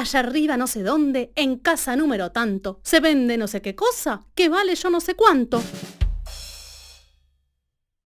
allá arriba no sé dónde, en casa número tanto, se vende no sé qué cosa, que vale yo no sé cuánto.